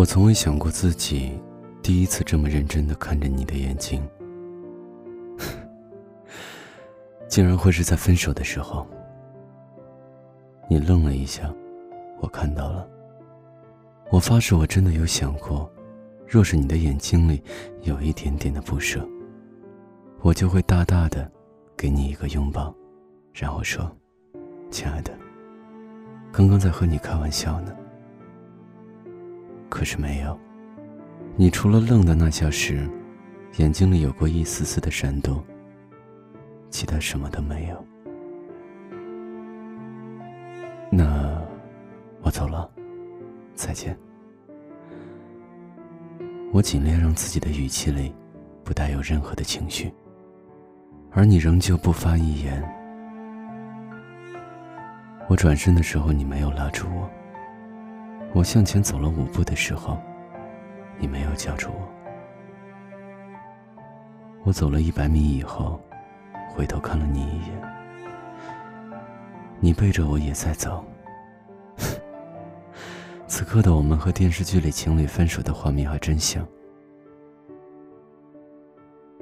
我从未想过自己第一次这么认真的看着你的眼睛，竟然会是在分手的时候。你愣了一下，我看到了。我发誓，我真的有想过，若是你的眼睛里有一点点的不舍，我就会大大的给你一个拥抱，然后说：“亲爱的，刚刚在和你开玩笑呢。”可是没有，你除了愣的那下时，眼睛里有过一丝丝的闪动，其他什么都没有。那我走了，再见。我尽量让自己的语气里不带有任何的情绪，而你仍旧不发一言。我转身的时候，你没有拉住我。我向前走了五步的时候，你没有叫住我。我走了一百米以后，回头看了你一眼，你背着我也在走。此刻的我们和电视剧里情侣分手的画面还真像。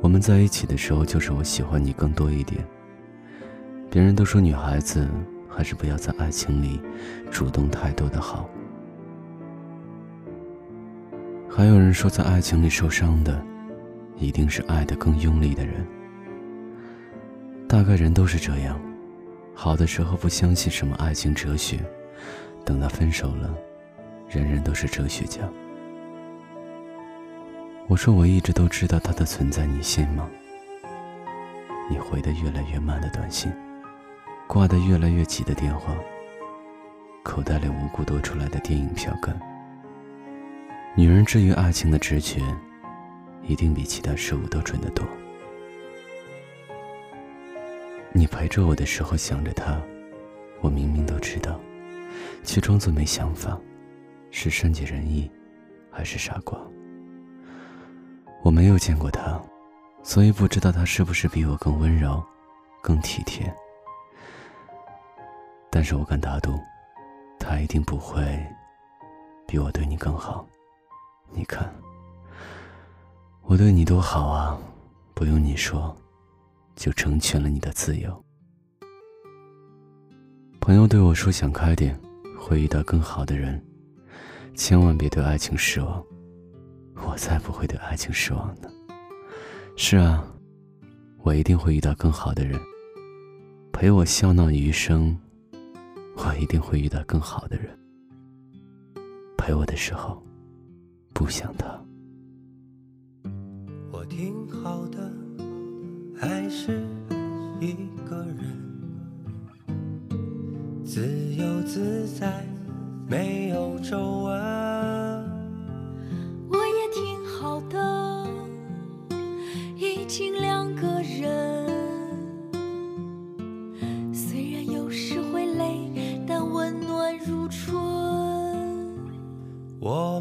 我们在一起的时候，就是我喜欢你更多一点。别人都说女孩子还是不要在爱情里主动太多的好。还有人说，在爱情里受伤的，一定是爱的更用力的人。大概人都是这样，好的时候不相信什么爱情哲学，等到分手了，人人都是哲学家。我说我一直都知道他的存在，你信吗？你回的越来越慢的短信，挂的越来越急的电话，口袋里无故多出来的电影票根。女人至于爱情的直觉，一定比其他事物都准得多。你陪着我的时候想着他，我明明都知道，却装作没想法，是善解人意，还是傻瓜？我没有见过他，所以不知道他是不是比我更温柔，更体贴。但是我敢打赌，他一定不会比我对你更好。你看，我对你多好啊！不用你说，就成全了你的自由。朋友对我说：“想开点，会遇到更好的人，千万别对爱情失望。”我才不会对爱情失望呢。是啊，我一定会遇到更好的人，陪我笑闹余生。我一定会遇到更好的人，陪我的时候。不想他。我挺好的，还是一个人，自由自在，没有皱纹。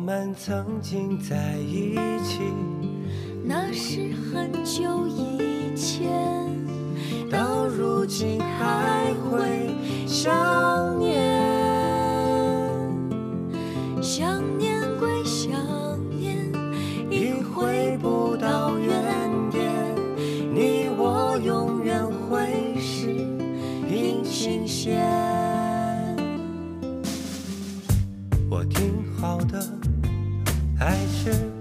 们曾经在一起，那是很久以前，到如今还会想念。想念归想念，已回不到原点，你我永远会是平行线。好的，还是